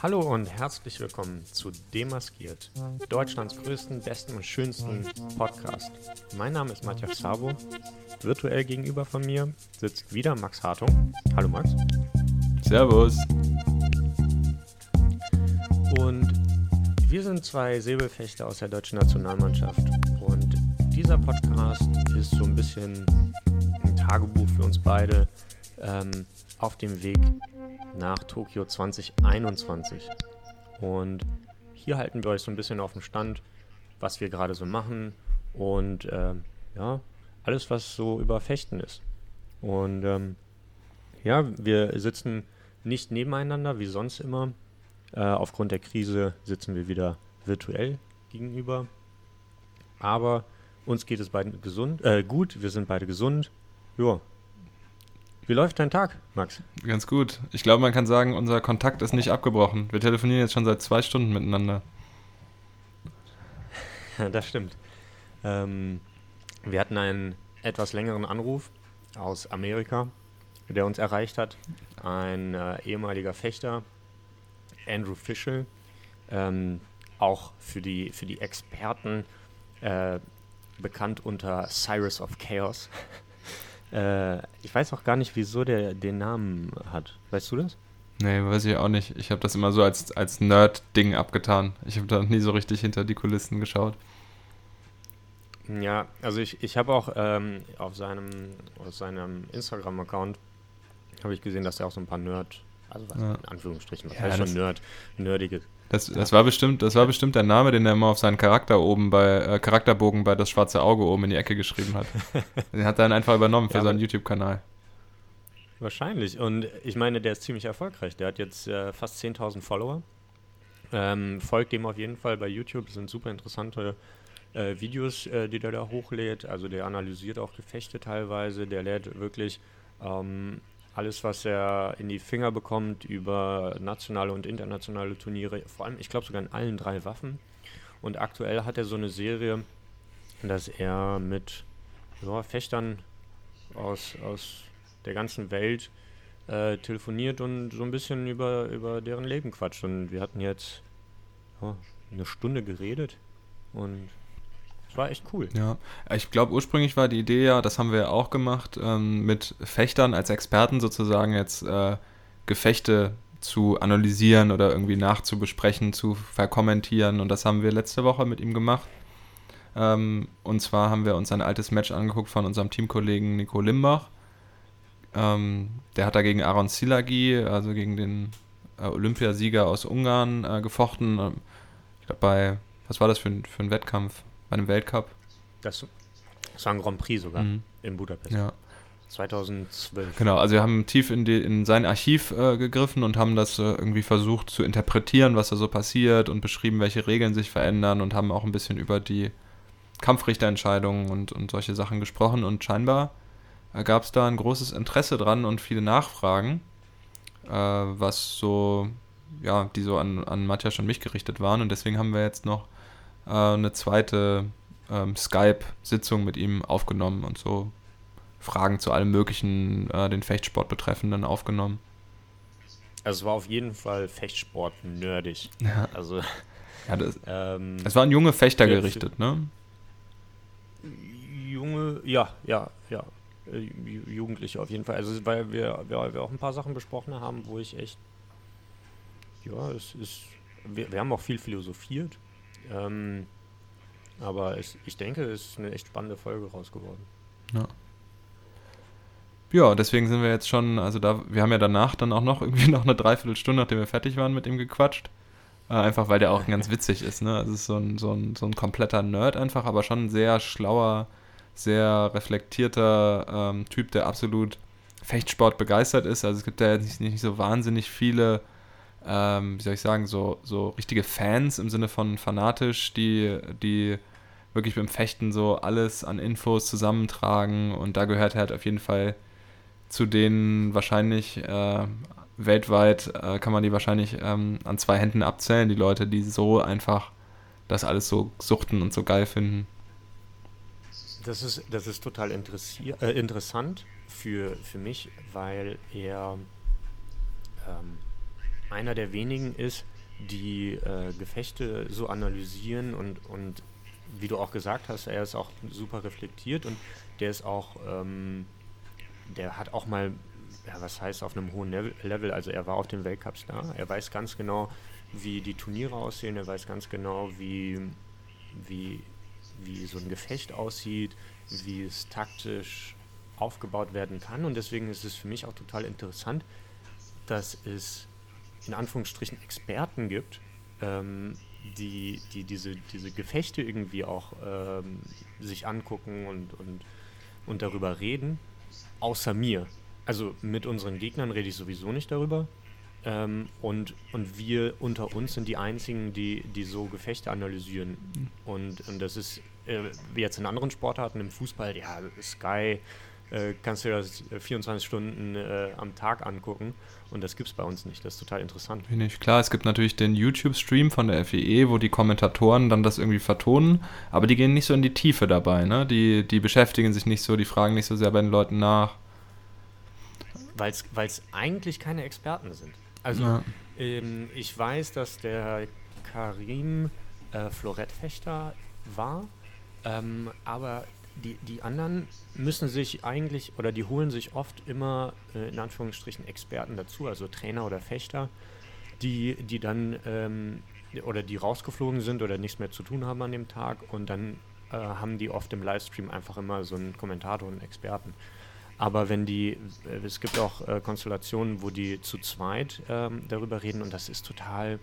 Hallo und herzlich willkommen zu Demaskiert, Deutschlands größten, besten und schönsten Podcast. Mein Name ist Matthias Sabo. Virtuell gegenüber von mir sitzt wieder Max Hartung. Hallo Max. Servus. Und wir sind zwei Säbelfechter aus der deutschen Nationalmannschaft. Und dieser Podcast ist so ein bisschen ein Tagebuch für uns beide ähm, auf dem Weg nach Tokio 2021. Und hier halten wir euch so ein bisschen auf dem Stand, was wir gerade so machen und äh, ja, alles, was so über Fechten ist. Und ähm, ja, wir sitzen nicht nebeneinander wie sonst immer. Äh, aufgrund der Krise sitzen wir wieder virtuell gegenüber. Aber uns geht es beiden gesund, äh, gut, wir sind beide gesund. Ja, wie läuft dein Tag, Max? Ganz gut. Ich glaube, man kann sagen, unser Kontakt ist nicht abgebrochen. Wir telefonieren jetzt schon seit zwei Stunden miteinander. das stimmt. Ähm, wir hatten einen etwas längeren Anruf aus Amerika, der uns erreicht hat. Ein äh, ehemaliger Fechter, Andrew Fischel, ähm, auch für die, für die Experten äh, bekannt unter Cyrus of Chaos. Äh, ich weiß auch gar nicht, wieso der den Namen hat. Weißt du das? Nee, weiß ich auch nicht. Ich habe das immer so als, als Nerd-Ding abgetan. Ich habe da nie so richtig hinter die Kulissen geschaut. Ja, also ich, ich habe auch ähm, auf seinem, auf seinem Instagram-Account habe ich gesehen, dass er auch so ein paar Nerd, also was ja. in Anführungsstrichen, was ja, heißt schon Nerd, nerdige das, das, war bestimmt, das war bestimmt der Name, den er immer auf seinen Charakter oben bei, äh, Charakterbogen bei das schwarze Auge oben in die Ecke geschrieben hat. den hat er dann einfach übernommen für ja, seinen YouTube-Kanal. Wahrscheinlich. Und ich meine, der ist ziemlich erfolgreich. Der hat jetzt äh, fast 10.000 Follower. Ähm, folgt dem auf jeden Fall bei YouTube. Das sind super interessante äh, Videos, äh, die der da hochlädt. Also der analysiert auch Gefechte teilweise. Der lädt wirklich ähm, alles, was er in die Finger bekommt über nationale und internationale Turniere, vor allem, ich glaube sogar in allen drei Waffen. Und aktuell hat er so eine Serie, dass er mit ja, Fechtern aus, aus der ganzen Welt äh, telefoniert und so ein bisschen über, über deren Leben quatscht. Und wir hatten jetzt ja, eine Stunde geredet und war echt cool. Ja, ich glaube, ursprünglich war die Idee ja, das haben wir ja auch gemacht, ähm, mit Fechtern als Experten sozusagen jetzt äh, Gefechte zu analysieren oder irgendwie nachzubesprechen, zu verkommentieren. Und das haben wir letzte Woche mit ihm gemacht. Ähm, und zwar haben wir uns ein altes Match angeguckt von unserem Teamkollegen Nico Limbach. Ähm, der hat da gegen Aaron Silagi, also gegen den äh, Olympiasieger aus Ungarn, äh, gefochten. Ich glaube, bei, was war das für ein, für ein Wettkampf? Bei einem Weltcup. Das, das war ein Grand Prix sogar mhm. in Budapest. Ja. 2012. Genau, also wir haben tief in, die, in sein Archiv äh, gegriffen und haben das äh, irgendwie versucht zu interpretieren, was da so passiert und beschrieben, welche Regeln sich verändern und haben auch ein bisschen über die Kampfrichterentscheidungen und, und solche Sachen gesprochen und scheinbar äh, gab es da ein großes Interesse dran und viele Nachfragen, äh, was so, ja, die so an, an Matthias und mich gerichtet waren und deswegen haben wir jetzt noch äh, eine zweite ähm, Skype-Sitzung mit ihm aufgenommen und so Fragen zu allem möglichen, äh, den Fechtsport betreffenden aufgenommen. Also es war auf jeden Fall Fechtsport nerdig. Ja. Also ja, das, ähm, es waren junge Fechter gerichtet, ne? Junge, ja, ja, ja. Äh, Jugendliche auf jeden Fall. Also weil wir, weil wir auch ein paar Sachen besprochen haben, wo ich echt, ja, es ist, wir, wir haben auch viel philosophiert ähm, aber es, ich denke, es ist eine echt spannende Folge raus geworden. Ja. Ja, deswegen sind wir jetzt schon, also da, wir haben ja danach dann auch noch irgendwie noch eine Dreiviertelstunde, nachdem wir fertig waren, mit ihm gequatscht. Äh, einfach weil der auch ganz witzig ist, ne? Also es ist so ein, so, ein, so ein kompletter Nerd einfach, aber schon ein sehr schlauer, sehr reflektierter ähm, Typ, der absolut Fechtsport begeistert ist. Also es gibt ja nicht, nicht so wahnsinnig viele ähm, wie soll ich sagen, so, so richtige Fans im Sinne von fanatisch, die, die wirklich beim Fechten so alles an Infos zusammentragen und da gehört er halt auf jeden Fall zu denen wahrscheinlich äh, weltweit äh, kann man die wahrscheinlich ähm, an zwei Händen abzählen, die Leute, die so einfach das alles so suchten und so geil finden. Das ist, das ist total äh, interessant für, für mich, weil er ähm, einer der wenigen ist, die äh, Gefechte so analysieren und, und wie du auch gesagt hast, er ist auch super reflektiert und der ist auch, ähm, der hat auch mal, ja, was heißt auf einem hohen Level, also er war auf den Weltcups da, er weiß ganz genau, wie die Turniere aussehen, er weiß ganz genau, wie, wie, wie so ein Gefecht aussieht, wie es taktisch aufgebaut werden kann und deswegen ist es für mich auch total interessant, dass es in Anführungsstrichen Experten gibt, ähm, die, die diese, diese Gefechte irgendwie auch ähm, sich angucken und, und, und darüber reden, außer mir. Also mit unseren Gegnern rede ich sowieso nicht darüber. Ähm, und, und wir unter uns sind die einzigen, die, die so Gefechte analysieren. Mhm. Und, und das ist äh, wie jetzt in anderen Sportarten, im Fußball, ja, Sky, äh, kannst du dir das 24 Stunden äh, am Tag angucken. Und das gibt es bei uns nicht. Das ist total interessant. Nicht. Klar, es gibt natürlich den YouTube-Stream von der FEE, wo die Kommentatoren dann das irgendwie vertonen, aber die gehen nicht so in die Tiefe dabei. Ne? Die, die beschäftigen sich nicht so, die fragen nicht so sehr bei den Leuten nach. Weil es eigentlich keine Experten sind. Also ja. ähm, ich weiß, dass der Karim äh, Florettfechter war, ähm, aber die, die anderen müssen sich eigentlich oder die holen sich oft immer äh, in Anführungsstrichen Experten dazu, also Trainer oder Fechter, die, die dann ähm, oder die rausgeflogen sind oder nichts mehr zu tun haben an dem Tag und dann äh, haben die oft im Livestream einfach immer so einen Kommentator und einen Experten. Aber wenn die, äh, es gibt auch äh, Konstellationen, wo die zu zweit ähm, darüber reden und das ist total,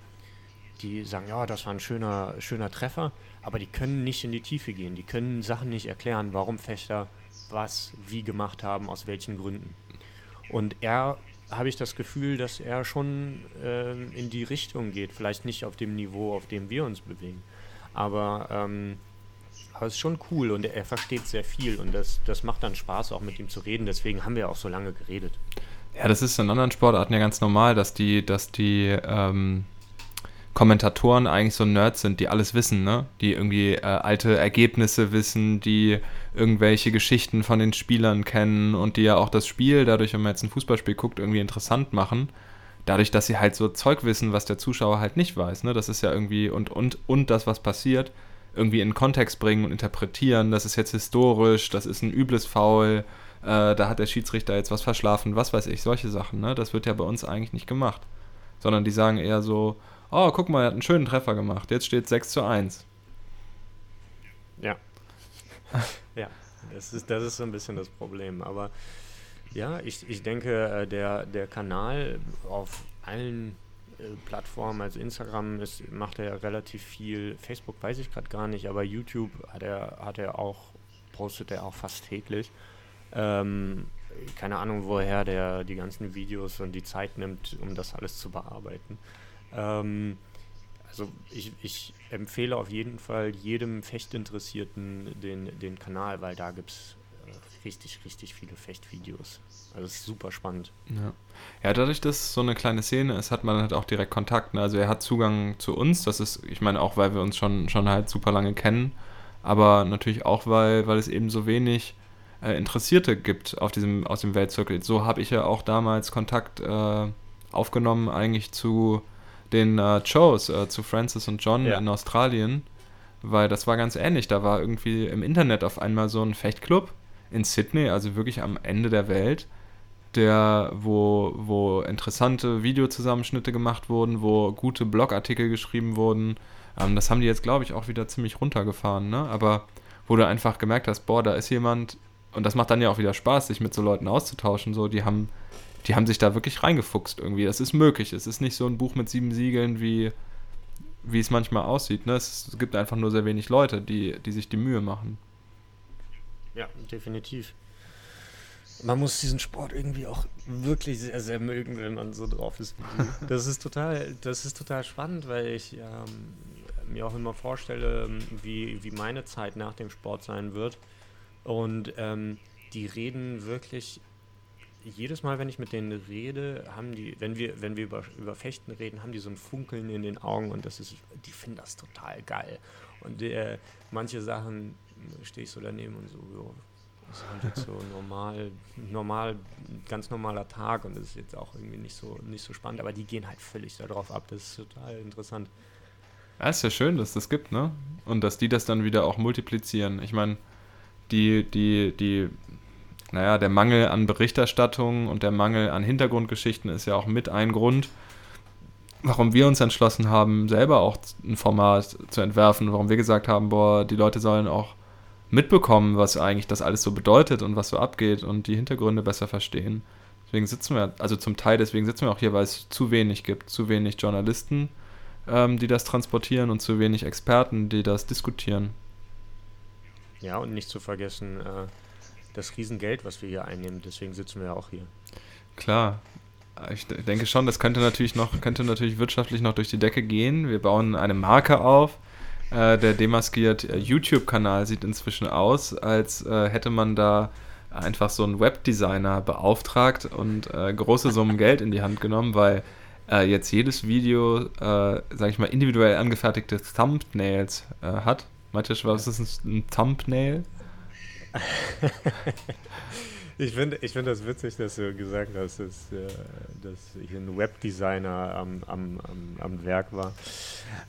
die sagen, ja, das war ein schöner, schöner Treffer aber die können nicht in die Tiefe gehen. Die können Sachen nicht erklären, warum Fechter was wie gemacht haben, aus welchen Gründen. Und er habe ich das Gefühl, dass er schon äh, in die Richtung geht. Vielleicht nicht auf dem Niveau, auf dem wir uns bewegen. Aber ähm, aber ist schon cool und er versteht sehr viel und das, das macht dann Spaß, auch mit ihm zu reden. Deswegen haben wir auch so lange geredet. Ja, das ist in anderen Sportarten ja ganz normal, dass die, dass die ähm, Kommentatoren eigentlich so Nerds sind, die alles wissen, ne? Die irgendwie äh, alte Ergebnisse wissen, die irgendwelche Geschichten von den Spielern kennen und die ja auch das Spiel, dadurch, wenn man jetzt ein Fußballspiel guckt, irgendwie interessant machen. Dadurch, dass sie halt so Zeug wissen, was der Zuschauer halt nicht weiß, ne? Das ist ja irgendwie und und und das, was passiert, irgendwie in Kontext bringen und interpretieren. Das ist jetzt historisch, das ist ein übles Foul, äh, da hat der Schiedsrichter jetzt was verschlafen, was weiß ich, solche Sachen, ne? Das wird ja bei uns eigentlich nicht gemacht. Sondern die sagen eher so, oh, guck mal, er hat einen schönen Treffer gemacht. Jetzt steht 6 zu 1. Ja. ja, das ist, das ist so ein bisschen das Problem. Aber ja, ich, ich denke, äh, der, der Kanal auf allen äh, Plattformen, also Instagram ist, macht er relativ viel, Facebook weiß ich gerade gar nicht, aber YouTube hat er, hat er auch, postet er auch fast täglich. Ähm, keine Ahnung, woher der die ganzen Videos und die Zeit nimmt, um das alles zu bearbeiten. Ähm, also ich, ich, empfehle auf jeden Fall jedem Fechtinteressierten den, den Kanal, weil da gibt es äh, richtig, richtig viele Fechtvideos. Also es ist super spannend. Ja. ja, dadurch, dass so eine kleine Szene ist, hat man halt auch direkt Kontakt. Ne? Also er hat Zugang zu uns, das ist, ich meine auch, weil wir uns schon, schon halt super lange kennen, aber natürlich auch, weil, weil es eben so wenig äh, Interessierte gibt auf diesem, aus dem Weltzirkel. So habe ich ja auch damals Kontakt äh, aufgenommen eigentlich zu den äh, Shows äh, zu Francis und John ja. in Australien, weil das war ganz ähnlich. Da war irgendwie im Internet auf einmal so ein Fechtclub in Sydney, also wirklich am Ende der Welt, der, wo, wo interessante Videozusammenschnitte gemacht wurden, wo gute Blogartikel geschrieben wurden. Ähm, das haben die jetzt, glaube ich, auch wieder ziemlich runtergefahren, ne? Aber wo du einfach gemerkt hast, boah, da ist jemand, und das macht dann ja auch wieder Spaß, sich mit so Leuten auszutauschen, so, die haben die haben sich da wirklich reingefuchst irgendwie. Das ist möglich. Es ist nicht so ein Buch mit sieben Siegeln, wie, wie es manchmal aussieht. Ne? Es gibt einfach nur sehr wenig Leute, die, die sich die Mühe machen. Ja, definitiv. Man muss diesen Sport irgendwie auch wirklich sehr, sehr mögen, wenn man so drauf ist. Das ist total, das ist total spannend, weil ich ähm, mir auch immer vorstelle, wie, wie meine Zeit nach dem Sport sein wird. Und ähm, die reden wirklich jedes Mal, wenn ich mit denen rede, haben die, wenn wir, wenn wir über, über Fechten reden, haben die so ein Funkeln in den Augen und das ist, die finden das total geil. Und äh, manche Sachen stehe ich so daneben und so, jo, Das ist halt jetzt so normal, normal, ganz normaler Tag und das ist jetzt auch irgendwie nicht so, nicht so spannend, aber die gehen halt völlig darauf ab. Das ist total interessant. Ja, ist ja schön, dass das gibt, ne? Und dass die das dann wieder auch multiplizieren. Ich meine, die, die, die, naja, der Mangel an Berichterstattung und der Mangel an Hintergrundgeschichten ist ja auch mit ein Grund, warum wir uns entschlossen haben, selber auch ein Format zu entwerfen, warum wir gesagt haben, boah, die Leute sollen auch mitbekommen, was eigentlich das alles so bedeutet und was so abgeht und die Hintergründe besser verstehen. Deswegen sitzen wir, also zum Teil deswegen sitzen wir auch hier, weil es zu wenig gibt, zu wenig Journalisten, ähm, die das transportieren und zu wenig Experten, die das diskutieren. Ja, und nicht zu vergessen, äh, das Riesengeld, was wir hier einnehmen, deswegen sitzen wir ja auch hier. Klar, ich denke schon, das könnte natürlich noch, könnte natürlich wirtschaftlich noch durch die Decke gehen. Wir bauen eine Marke auf. Äh, der demaskiert äh, YouTube-Kanal sieht inzwischen aus, als äh, hätte man da einfach so einen Webdesigner beauftragt und äh, große Summen Geld in die Hand genommen, weil äh, jetzt jedes Video, äh, sage ich mal, individuell angefertigte Thumbnails hat. Matthias, was ist ein Thumbnail? Ich finde ich find das witzig, dass du gesagt hast, dass, äh, dass hier ein Webdesigner am, am, am, am Werk war.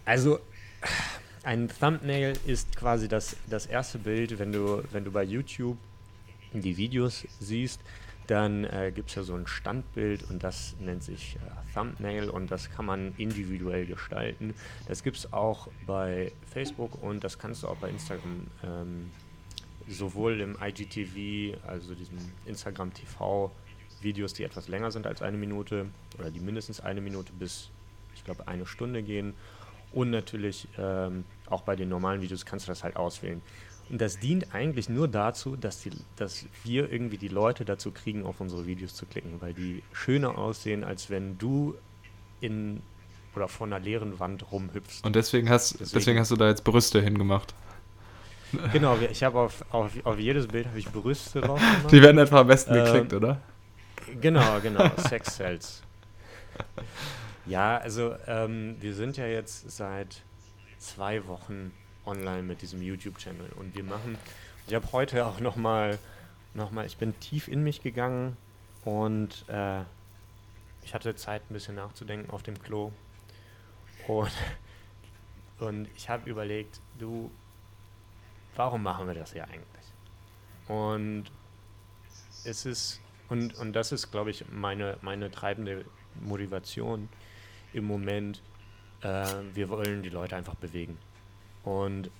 Also, ein Thumbnail ist quasi das, das erste Bild, wenn du, wenn du bei YouTube die Videos siehst, dann äh, gibt es ja so ein Standbild und das nennt sich äh, Thumbnail und das kann man individuell gestalten. Das gibt es auch bei Facebook und das kannst du auch bei Instagram ähm, sowohl im IGTV, also diesem Instagram TV, Videos, die etwas länger sind als eine Minute oder die mindestens eine Minute bis, ich glaube, eine Stunde gehen. Und natürlich ähm, auch bei den normalen Videos kannst du das halt auswählen. Und das dient eigentlich nur dazu, dass, die, dass wir irgendwie die Leute dazu kriegen, auf unsere Videos zu klicken, weil die schöner aussehen, als wenn du in oder vor einer leeren Wand rumhüpfst. Und deswegen hast, deswegen, deswegen hast du da jetzt Brüste hingemacht. Genau, ich habe auf, auf, auf jedes Bild habe ich Brüste drauf gemacht. Die werden einfach am besten ähm, geklickt, oder? Genau, genau, Sex Cells. Ja, also ähm, wir sind ja jetzt seit zwei Wochen online mit diesem YouTube-Channel und wir machen, ich habe heute auch nochmal, noch mal, ich bin tief in mich gegangen und äh, ich hatte Zeit ein bisschen nachzudenken auf dem Klo und, und ich habe überlegt, du, warum machen wir das hier eigentlich? Und es ist, und, und das ist, glaube ich, meine, meine treibende Motivation im Moment. Äh, wir wollen die Leute einfach bewegen. Und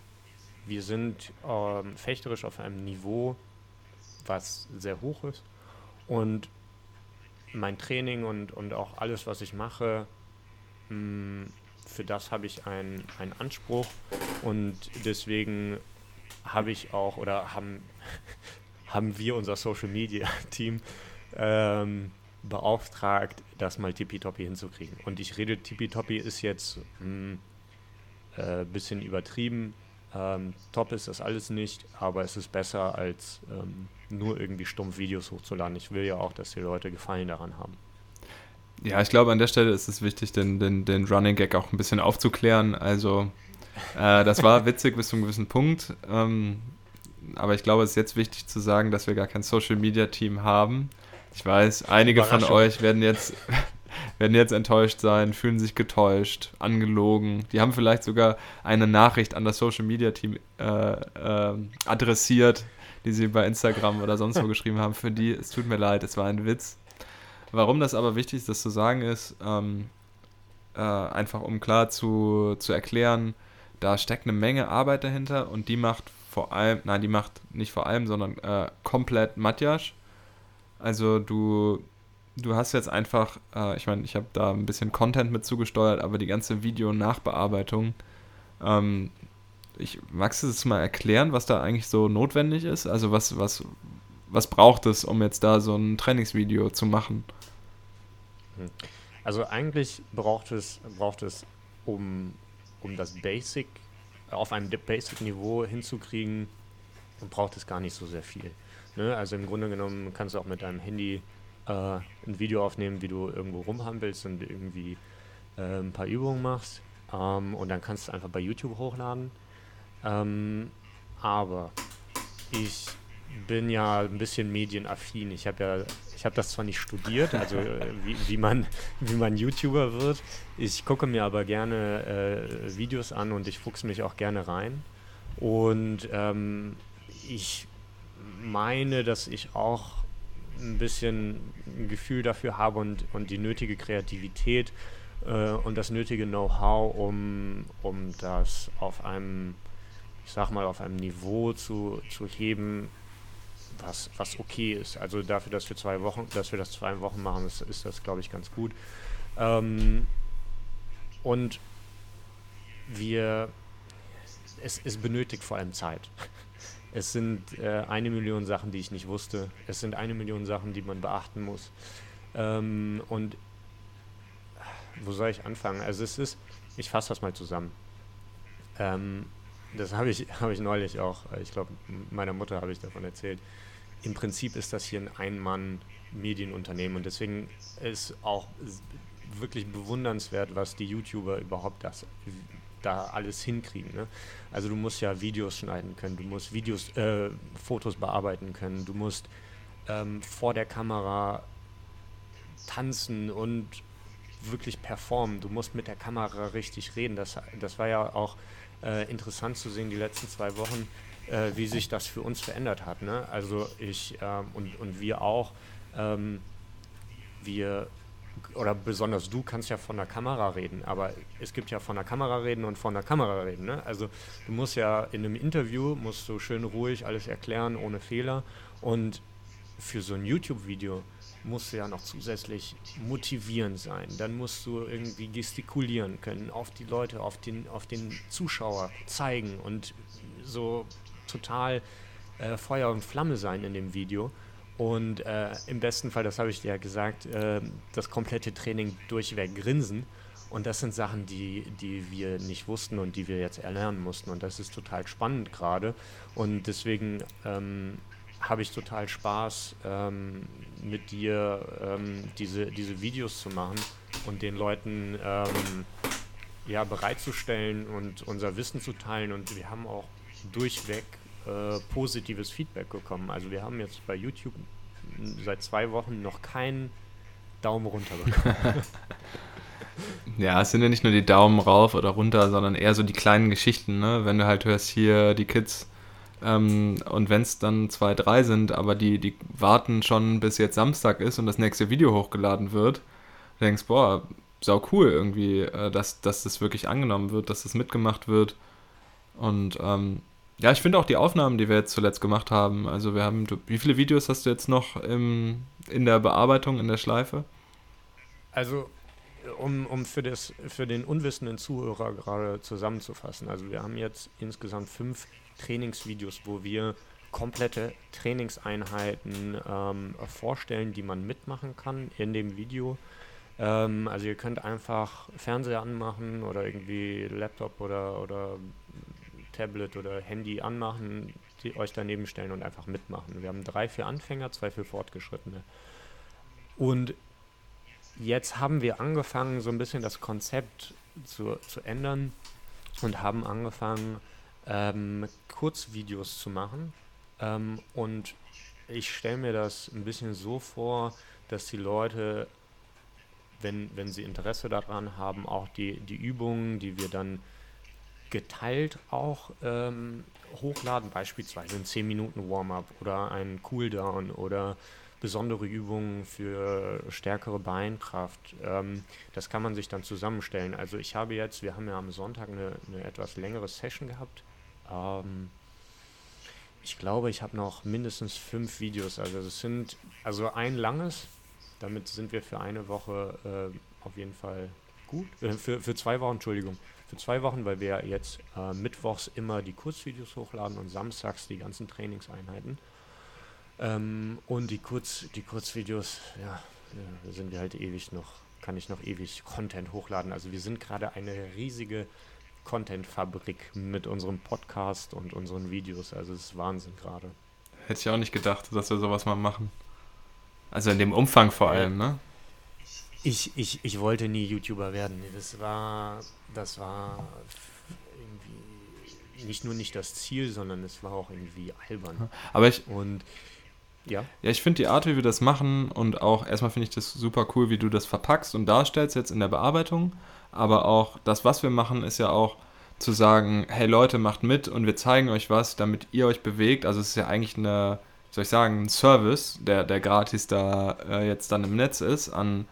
wir sind ähm, fechterisch auf einem Niveau, was sehr hoch ist. Und mein Training und, und auch alles, was ich mache, mh, mm, für das habe ich einen Anspruch. Und deswegen habe ich auch oder haben, haben wir unser Social Media Team ähm, beauftragt, das mal tippitoppi hinzukriegen. Und ich rede, tippitoppi ist jetzt ein hm, äh, bisschen übertrieben. Ähm, top ist das alles nicht, aber es ist besser als ähm, nur irgendwie stumpf Videos hochzuladen. Ich will ja auch, dass die Leute Gefallen daran haben. Ja, ich glaube, an der Stelle ist es wichtig, den, den, den Running Gag auch ein bisschen aufzuklären. Also, äh, das war witzig bis zu einem gewissen Punkt. Ähm, aber ich glaube, es ist jetzt wichtig zu sagen, dass wir gar kein Social Media Team haben. Ich weiß, einige von euch werden jetzt, werden jetzt enttäuscht sein, fühlen sich getäuscht, angelogen. Die haben vielleicht sogar eine Nachricht an das Social Media Team äh, äh, adressiert, die sie bei Instagram oder sonst wo geschrieben haben. Für die, es tut mir leid, es war ein Witz. Warum das aber wichtig ist, das zu sagen ist, ähm, äh, einfach um klar zu, zu erklären, da steckt eine Menge Arbeit dahinter und die macht vor allem, nein, die macht nicht vor allem, sondern äh, komplett Matjasch. Also du, du hast jetzt einfach, äh, ich meine, ich habe da ein bisschen Content mit zugesteuert, aber die ganze Video-Nachbearbeitung, ähm, ich, magst du das mal erklären, was da eigentlich so notwendig ist? Also was, was, was braucht es, um jetzt da so ein Trainingsvideo zu machen? Hm. Also eigentlich braucht es, braucht es um, um das Basic auf einem Basic-Niveau hinzukriegen, braucht es gar nicht so sehr viel. Ne? Also im Grunde genommen kannst du auch mit deinem Handy äh, ein Video aufnehmen, wie du irgendwo rumhampelst und irgendwie äh, ein paar Übungen machst. Ähm, und dann kannst du einfach bei YouTube hochladen. Ähm, aber ich bin ja ein bisschen medienaffin. Ich habe ja, ich habe das zwar nicht studiert, also äh, wie, wie, man, wie man YouTuber wird. Ich gucke mir aber gerne äh, Videos an und ich fuchse mich auch gerne rein. Und ähm, ich meine, dass ich auch ein bisschen ein Gefühl dafür habe und, und die nötige Kreativität äh, und das nötige Know-how, um, um das auf einem, ich sag mal, auf einem Niveau zu, zu heben, was, was okay ist. Also dafür, dass wir zwei Wochen, dass wir das zwei Wochen machen, ist, ist das, glaube ich, ganz gut. Ähm, und wir, es, es benötigt vor allem Zeit. Es sind äh, eine Million Sachen, die ich nicht wusste. Es sind eine Million Sachen, die man beachten muss. Ähm, und wo soll ich anfangen? Also es ist, ich fasse das mal zusammen. Ähm, das habe ich, hab ich neulich auch, ich glaube, meiner Mutter habe ich davon erzählt. Im Prinzip ist das hier ein Ein-Mann-Medienunternehmen und deswegen ist auch wirklich bewundernswert, was die YouTuber überhaupt das, da alles hinkriegen. Ne? Also du musst ja Videos schneiden können, du musst Videos, äh, Fotos bearbeiten können, du musst ähm, vor der Kamera tanzen und wirklich performen. Du musst mit der Kamera richtig reden. Das, das war ja auch äh, interessant zu sehen die letzten zwei Wochen, äh, wie sich das für uns verändert hat. Ne? Also ich ähm, und, und wir auch, ähm, wir oder besonders du kannst ja von der Kamera reden, aber es gibt ja von der Kamera reden und von der Kamera reden. Ne? Also du musst ja in einem Interview, musst du schön ruhig alles erklären, ohne Fehler. Und für so ein YouTube-Video musst du ja noch zusätzlich motivierend sein. Dann musst du irgendwie gestikulieren können, auf die Leute, auf den, auf den Zuschauer zeigen und so total äh, Feuer und Flamme sein in dem Video. Und äh, im besten Fall, das habe ich dir ja gesagt, äh, das komplette Training durchweg grinsen. Und das sind Sachen, die, die wir nicht wussten und die wir jetzt erlernen mussten. Und das ist total spannend gerade. Und deswegen ähm, habe ich total Spaß, ähm, mit dir ähm, diese, diese Videos zu machen und den Leuten ähm, ja, bereitzustellen und unser Wissen zu teilen. Und wir haben auch durchweg äh, positives Feedback bekommen. Also wir haben jetzt bei YouTube seit zwei Wochen noch keinen Daumen runter bekommen. ja, es sind ja nicht nur die Daumen rauf oder runter, sondern eher so die kleinen Geschichten, ne? Wenn du halt hörst, hier die Kids ähm, und wenn es dann zwei, drei sind, aber die, die warten schon bis jetzt Samstag ist und das nächste Video hochgeladen wird, denkst, boah, sau cool irgendwie, äh, dass, dass das wirklich angenommen wird, dass das mitgemacht wird. Und ähm, ja, ich finde auch die Aufnahmen, die wir jetzt zuletzt gemacht haben, also wir haben, du, wie viele Videos hast du jetzt noch im, in der Bearbeitung, in der Schleife? Also, um, um für, das, für den unwissenden Zuhörer gerade zusammenzufassen, also wir haben jetzt insgesamt fünf Trainingsvideos, wo wir komplette Trainingseinheiten ähm, vorstellen, die man mitmachen kann in dem Video. Ähm, also ihr könnt einfach Fernseher anmachen oder irgendwie Laptop oder, oder Tablet oder Handy anmachen, die euch daneben stellen und einfach mitmachen. Wir haben drei für Anfänger, zwei für Fortgeschrittene. Und jetzt haben wir angefangen, so ein bisschen das Konzept zu, zu ändern und haben angefangen, ähm, Kurzvideos zu machen. Ähm, und ich stelle mir das ein bisschen so vor, dass die Leute, wenn, wenn sie Interesse daran haben, auch die, die Übungen, die wir dann geteilt auch ähm, hochladen, beispielsweise ein 10 Minuten Warm-up oder ein Cooldown oder besondere Übungen für stärkere Beinkraft. Ähm, das kann man sich dann zusammenstellen. Also ich habe jetzt, wir haben ja am Sonntag eine, eine etwas längere Session gehabt ähm, ich glaube, ich habe noch mindestens fünf Videos. Also es sind also ein langes. Damit sind wir für eine Woche äh, auf jeden Fall gut. Äh, für, für zwei Wochen, Entschuldigung. Für zwei Wochen, weil wir jetzt äh, mittwochs immer die Kurzvideos hochladen und samstags die ganzen Trainingseinheiten. Ähm, und die, Kurz, die Kurzvideos, ja, da sind wir halt ewig noch, kann ich noch ewig Content hochladen. Also wir sind gerade eine riesige Content-Fabrik mit unserem Podcast und unseren Videos. Also es ist Wahnsinn gerade. Hätte ich auch nicht gedacht, dass wir sowas mal machen. Also in dem Umfang vor allem, ne? Ich, ich, ich wollte nie YouTuber werden. Das war, das war irgendwie nicht nur nicht das Ziel, sondern es war auch irgendwie albern. Aber ich, Und ja, Ja, ich finde die Art, wie wir das machen und auch erstmal finde ich das super cool, wie du das verpackst und darstellst jetzt in der Bearbeitung. Aber auch das, was wir machen, ist ja auch zu sagen, hey Leute, macht mit und wir zeigen euch was, damit ihr euch bewegt. Also es ist ja eigentlich eine, soll ich sagen, ein Service, der, der gratis da äh, jetzt dann im Netz ist an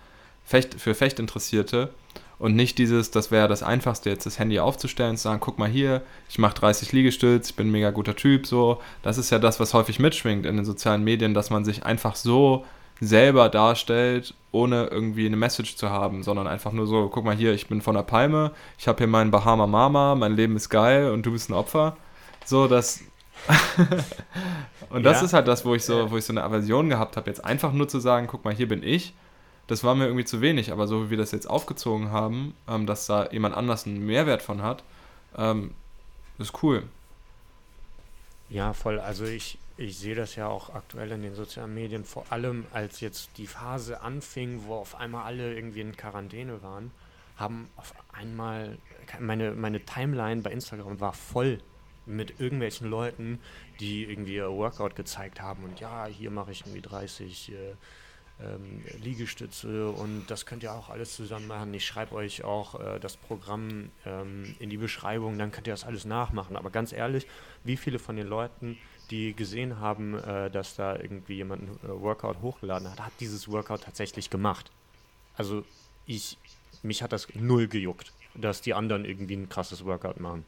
Fecht, für Fechtinteressierte. Und nicht dieses, das wäre das Einfachste, jetzt das Handy aufzustellen zu sagen, guck mal hier, ich mache 30 Liegestütz, ich bin ein mega guter Typ, so. Das ist ja das, was häufig mitschwingt in den sozialen Medien, dass man sich einfach so selber darstellt, ohne irgendwie eine Message zu haben, sondern einfach nur so, guck mal hier, ich bin von der Palme, ich habe hier meinen Bahama Mama, mein Leben ist geil und du bist ein Opfer. So, das... und das Ja. ist halt das, wo ich so, wo ich so eine Aversion gehabt habe, jetzt einfach nur zu sagen, guck mal, hier bin ich das war mir irgendwie zu wenig, aber so wie wir das jetzt aufgezogen haben, ähm, dass da jemand anders einen Mehrwert von hat, ähm, ist cool. Ja, voll. Also ich, ich sehe das ja auch aktuell in den sozialen Medien, vor allem als jetzt die Phase anfing, wo auf einmal alle irgendwie in Quarantäne waren, haben auf einmal meine, meine Timeline bei Instagram war voll mit irgendwelchen Leuten, die irgendwie ihr Workout gezeigt haben und ja, hier mache ich irgendwie 30 äh, ähm, Liegestütze und das könnt ihr auch alles zusammen machen. Ich schreibe euch auch äh, das Programm ähm, in die Beschreibung, dann könnt ihr das alles nachmachen. Aber ganz ehrlich, wie viele von den Leuten, die gesehen haben, äh, dass da irgendwie jemand ein äh, Workout hochgeladen hat, hat dieses Workout tatsächlich gemacht? Also ich, mich hat das null gejuckt, dass die anderen irgendwie ein krasses Workout machen.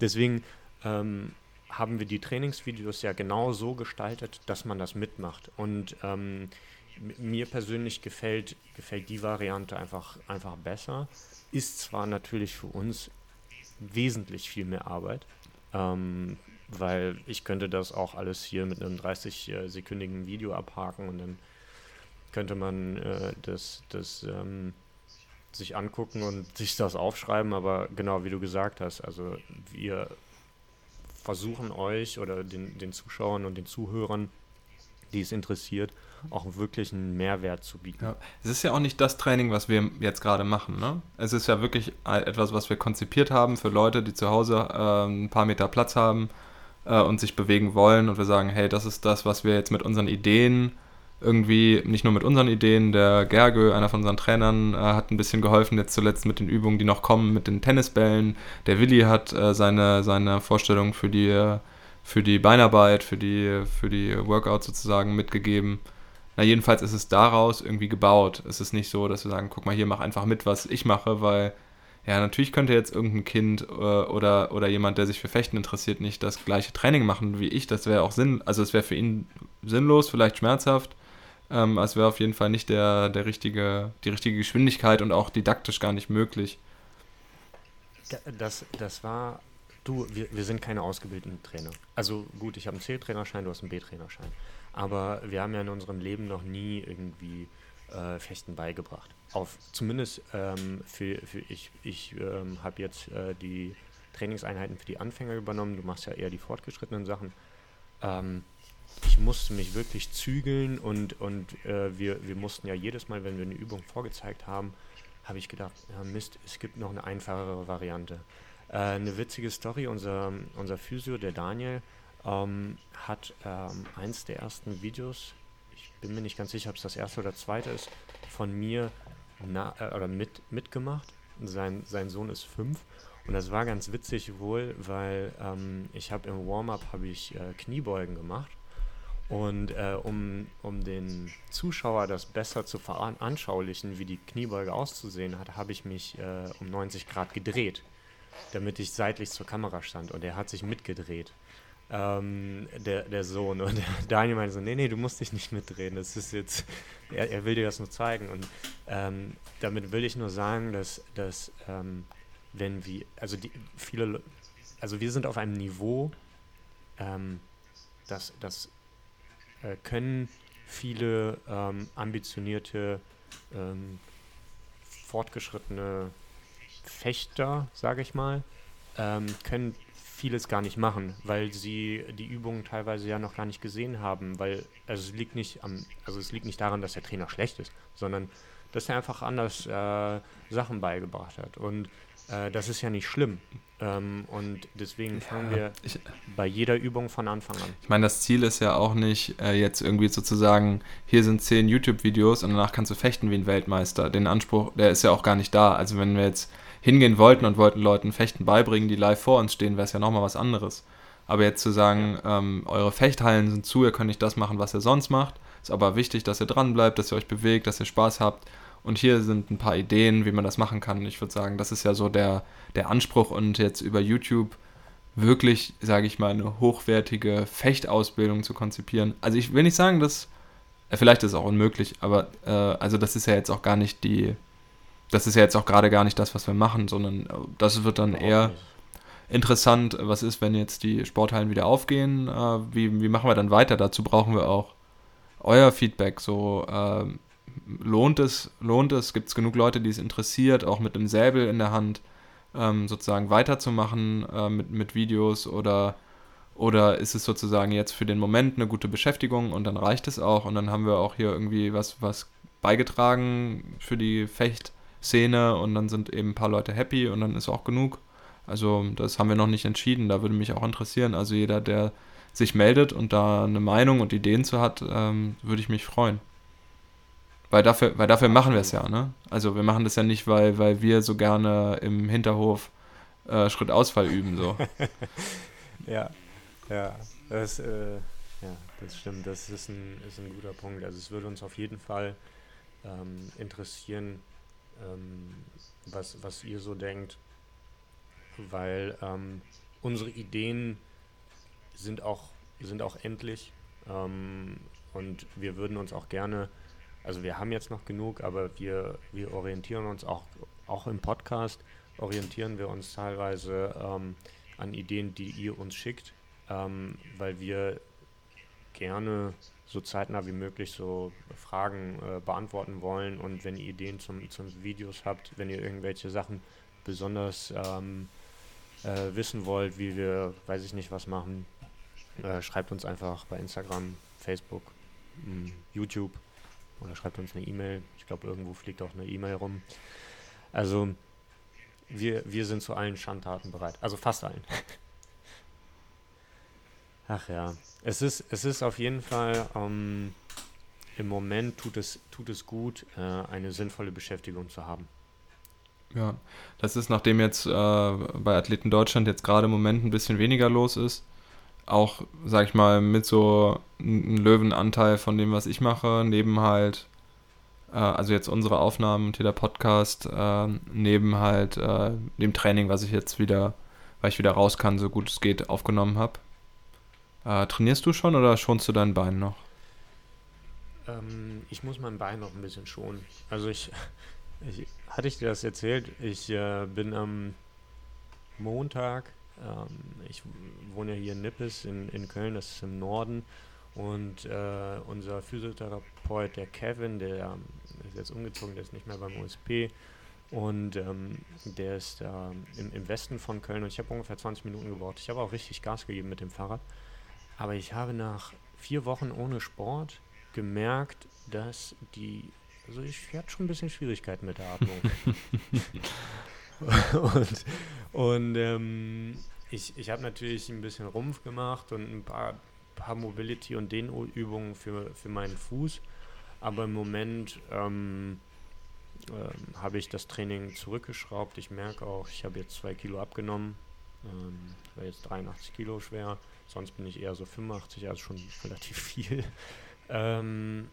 Deswegen ähm, haben wir die Trainingsvideos ja genau so gestaltet, dass man das mitmacht. Und ähm, mir persönlich gefällt, gefällt die Variante einfach, einfach besser. Ist zwar natürlich für uns wesentlich viel mehr Arbeit, ähm, weil ich könnte das auch alles hier mit einem 30-sekündigen Video abhaken und dann könnte man äh, das, das ähm, sich angucken und sich das aufschreiben, aber genau wie du gesagt hast, also wir versuchen euch oder den, den Zuschauern und den Zuhörern, die es interessiert, auch wirklich einen Mehrwert zu bieten. Ja. Es ist ja auch nicht das Training, was wir jetzt gerade machen. Ne? Es ist ja wirklich etwas, was wir konzipiert haben für Leute, die zu Hause äh, ein paar Meter Platz haben äh, und sich bewegen wollen. Und wir sagen, hey, das ist das, was wir jetzt mit unseren Ideen irgendwie, nicht nur mit unseren Ideen, der Gergő, einer von unseren Trainern, äh, hat ein bisschen geholfen, jetzt zuletzt mit den Übungen, die noch kommen, mit den Tennisbällen. Der Willi hat äh, seine, seine Vorstellung für die, für die Beinarbeit, für die, für die Workouts sozusagen mitgegeben. Na, jedenfalls ist es daraus irgendwie gebaut. Es ist nicht so, dass wir sagen, guck mal hier, mach einfach mit, was ich mache, weil, ja, natürlich könnte jetzt irgendein Kind äh, oder, oder jemand, der sich für Fechten interessiert, nicht das gleiche Training machen wie ich. Das wäre auch Sinn, also es wäre für ihn sinnlos, vielleicht schmerzhaft. Ähm, es wäre auf jeden Fall nicht der, der richtige, die richtige Geschwindigkeit und auch didaktisch gar nicht möglich. Da- Das, das war, du, wir, wir sind keine ausgebildeten Trainer. Also gut, ich habe einen C-Trainerschein, du hast einen B-Trainerschein. Aber wir haben ja in unserem Leben noch nie irgendwie äh, Fechten beigebracht. Auf, zumindest ähm, für, für ich, ich ähm, habe jetzt äh, die Trainingseinheiten für die Anfänger übernommen. Du machst ja eher die fortgeschrittenen Sachen. Ähm, ich musste mich wirklich zügeln und, und äh, wir, wir mussten ja jedes Mal, wenn wir eine Übung vorgezeigt haben, habe ich gedacht, ja Mist, es gibt noch eine einfachere Variante. Äh, eine witzige Story, unser, unser Physio, der Daniel, ähm, hat ähm, eins der ersten Videos, bin mir nicht ganz sicher, ob es das erste oder zweite ist, von mir na, äh, oder mit, mitgemacht. Sein, sein Sohn ist fünf und das war ganz witzig wohl, weil ähm, ich habe im Warm-up habe ich äh, Kniebeugen gemacht und äh, um, um den Zuschauer das besser zu veranschaulichen, wie die Kniebeuge auszusehen hat, habe ich mich äh, um 90 Grad gedreht, damit ich seitlich zur Kamera stand. Und er hat sich mitgedreht, ähm, der, der Sohn. Und der Daniel meinte so, nee, nee, du musst dich nicht mitdrehen. Das ist jetzt, er, er will dir das nur zeigen. Und ähm, damit will ich nur sagen, dass, dass ähm, wenn wir, also die viele, Le- also wir sind auf einem Niveau, ähm, das, das äh, können viele ähm, ambitionierte, ähm, fortgeschrittene Fechter, sage ich mal, ähm, können vieles gar nicht machen, weil sie die Übungen teilweise ja noch gar nicht gesehen haben, weil also es liegt nicht am, also es liegt nicht daran, dass der Trainer schlecht ist, sondern dass er einfach anders äh, Sachen beigebracht hat. Und äh, das ist ja nicht schlimm. Ähm, und deswegen fangen wir ich, bei jeder Übung von Anfang an. Ich meine, das Ziel ist ja auch nicht äh, jetzt irgendwie sozusagen, hier sind zehn YouTube-Videos und danach kannst du fechten wie ein Weltmeister. Den Anspruch, der ist ja auch gar nicht da. Also wenn wir jetzt hingehen wollten und wollten Leuten Fechten beibringen, die live vor uns stehen, wäre es ja nochmal was anderes. Aber jetzt zu sagen, ähm, eure Fechthallen sind zu, ihr könnt nicht das machen, was ihr sonst macht, ist aber wichtig, dass ihr dran bleibt, dass ihr euch bewegt, dass ihr Spaß habt und hier sind ein paar Ideen, wie man das machen kann. Ich würde sagen, das ist ja so der, der Anspruch und jetzt über YouTube wirklich, sage ich mal, eine hochwertige Fechtausbildung zu konzipieren. Also ich will nicht sagen, dass, äh, vielleicht ist es auch unmöglich, aber äh, also das ist ja jetzt auch gar nicht die, das ist ja jetzt auch gerade gar nicht das, was wir machen, sondern äh, das wird dann eher interessant, was ist, wenn jetzt die Sporthallen wieder aufgehen, äh, wie, wie machen wir dann weiter? Dazu brauchen wir auch euer Feedback, so äh, lohnt es, lohnt es, gibt es genug Leute, die es interessiert, auch mit einem Säbel in der Hand ähm, sozusagen weiterzumachen äh, mit, mit Videos? Oder, oder ist es sozusagen jetzt für den Moment eine gute Beschäftigung und dann reicht es auch? Und dann haben wir auch hier irgendwie was, was beigetragen für die Fechtszene und dann sind eben ein paar Leute happy und dann ist auch genug. Also das haben wir noch nicht entschieden, da würde mich auch interessieren. Also jeder, der sich meldet und da eine Meinung und Ideen zu hat, ähm, würde ich mich freuen. Weil dafür, weil dafür machen wir es ja, ne? Also wir machen das ja nicht, weil, weil wir so gerne im Hinterhof äh, Schrittausfall üben, so. ja, ja, das, äh, ja, das stimmt. Das ist ein, ist ein guter Punkt. Also es würde uns auf jeden Fall ähm, interessieren, ähm, was, was ihr so denkt, weil ähm, unsere Ideen sind auch, sind auch endlich. Ähm, und wir würden uns auch gerne also wir haben jetzt noch genug, aber wir, wir orientieren uns auch, auch im Podcast, orientieren wir uns teilweise ähm, an Ideen, die ihr uns schickt, ähm, weil wir gerne so zeitnah wie möglich so Fragen äh, beantworten wollen und wenn ihr Ideen zum, zum Videos habt, wenn ihr irgendwelche Sachen besonders ähm, äh, wissen wollt, wie wir, weiß ich nicht, was machen, äh, schreibt uns einfach bei Instagram, Facebook, mh, mm, YouTube oder schreibt uns eine E-Mail. Ich glaube, irgendwo fliegt auch eine E-Mail rum. Also wir, wir sind zu allen Schandtaten bereit. Also fast allen. Ach ja. Es ist, es ist auf jeden Fall, ähm, im Moment tut es, tut es gut, äh, eine sinnvolle Beschäftigung zu haben. Ja, das ist, nachdem jetzt äh, bei Athleten Deutschland jetzt gerade im Moment ein bisschen weniger los ist, auch, sag ich mal, mit so einem Löwenanteil von dem, was ich mache, neben halt, äh, also jetzt unsere Aufnahmen und hier der Podcast, äh, neben halt äh, dem Training, was ich jetzt wieder, weil ich wieder raus kann, so gut es geht, aufgenommen habe. Äh, trainierst du schon oder schonst du dein Bein noch? Ähm, ich muss mein Bein noch ein bisschen schonen. Also ich, ich hatte ich dir das erzählt? Ich äh, bin am Montag ähm, ich wohne ja hier in Nippes in, in Köln, das ist im Norden. Und äh, unser Physiotherapeut, der Kevin, der ist jetzt umgezogen, der ist nicht mehr beim OSP. Und ähm, der ist äh, im, im Westen von Köln und ich habe ungefähr 20 Minuten gebraucht. Ich habe auch richtig Gas gegeben mit dem Fahrrad. Aber ich habe nach vier Wochen ohne Sport gemerkt, dass die, also ich hatte schon ein bisschen Schwierigkeiten mit der Atmung. und und ähm, ich, ich habe natürlich ein bisschen Rumpf gemacht und ein paar, paar Mobility- und Dehnübungen für, für meinen Fuß. Aber im Moment ähm, ähm, habe ich das Training zurückgeschraubt. Ich merke auch, ich habe jetzt zwei Kilo abgenommen. Ähm, war jetzt 83 Kilo schwer. Sonst bin ich eher so 85, also schon relativ viel. Ähm,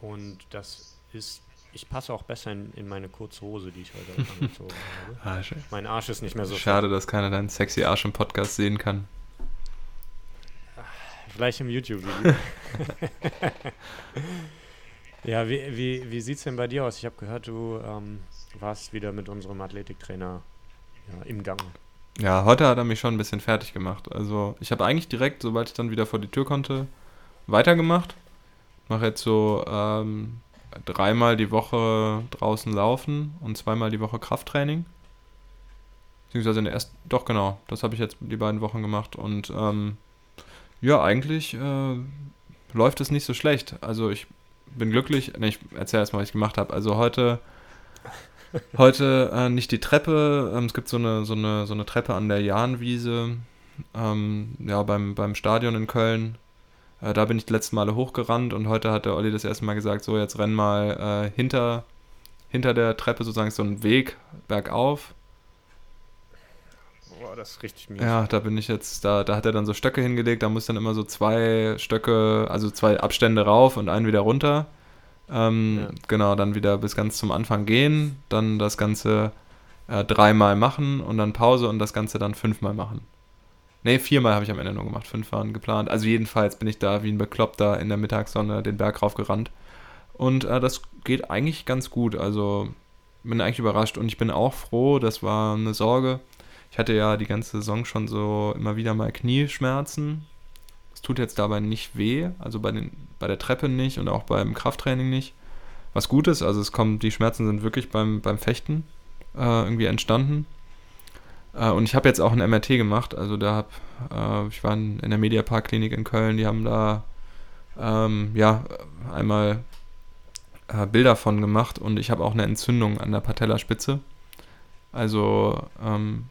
und das ist ich passe auch besser in, in meine kurze Hose, die ich heute angezogen habe. Ah, mein Arsch ist nicht mehr so Schade, dass keiner deinen sexy Arsch im Podcast sehen kann. Vielleicht im YouTube-Video. ja, wie, wie, wie sieht es denn bei dir aus? Ich habe gehört, du ähm, warst wieder mit unserem Athletiktrainer ja, im Gang. Ja, heute hat er mich schon ein bisschen fertig gemacht. Also ich habe eigentlich direkt, sobald ich dann wieder vor die Tür konnte, weitergemacht. Mache jetzt so ähm, dreimal die Woche draußen laufen und zweimal die Woche Krafttraining. Beziehungsweise in der ersten, doch genau, das habe ich jetzt die beiden Wochen gemacht und ähm, ja, eigentlich äh, läuft es nicht so schlecht. Also ich bin glücklich. Nee, ich erzähle erstmal, was ich gemacht habe. Also heute, heute äh, nicht die Treppe. Ähm, es gibt so eine, so, eine, so eine Treppe an der Jahnwiese, ähm, ja, beim, beim Stadion in Köln. Äh, da bin ich die letzten Male hochgerannt und heute hat der Olli das erste Mal gesagt, so jetzt renn mal äh, hinter, hinter der Treppe sozusagen so einen Weg bergauf Boah, das ist richtig mies. Ja, da bin ich jetzt, da, da hat er dann so Stöcke hingelegt, da muss dann immer so zwei Stöcke, also zwei Abstände rauf und einen wieder runter. Ähm, ja. Genau, dann wieder bis ganz zum Anfang gehen, dann das Ganze äh, dreimal machen und dann Pause und das Ganze dann fünfmal machen. Ne, viermal habe ich am Ende nur gemacht, fünf waren geplant. Also jedenfalls bin ich da wie ein Bekloppter in der Mittagssonne den Berg raufgerannt. Und äh, das geht eigentlich ganz gut. Also bin eigentlich überrascht und ich bin auch froh, das war eine Sorge, ich hatte ja die ganze Saison schon so immer wieder mal Knieschmerzen. Tut jetzt dabei nicht weh, also bei, den, bei der Treppe nicht und auch beim Krafttraining nicht. Was gut ist, also es kommt, die Schmerzen sind wirklich beim, beim Fechten äh, irgendwie entstanden. Äh, und ich habe jetzt auch ein MRT gemacht, also da habe, äh, ich war in, in der Mediapark Klinik in Köln, die haben da ähm, ja einmal äh, Bilder von gemacht und ich habe auch eine Entzündung an der Patellaspitze. Also ähm,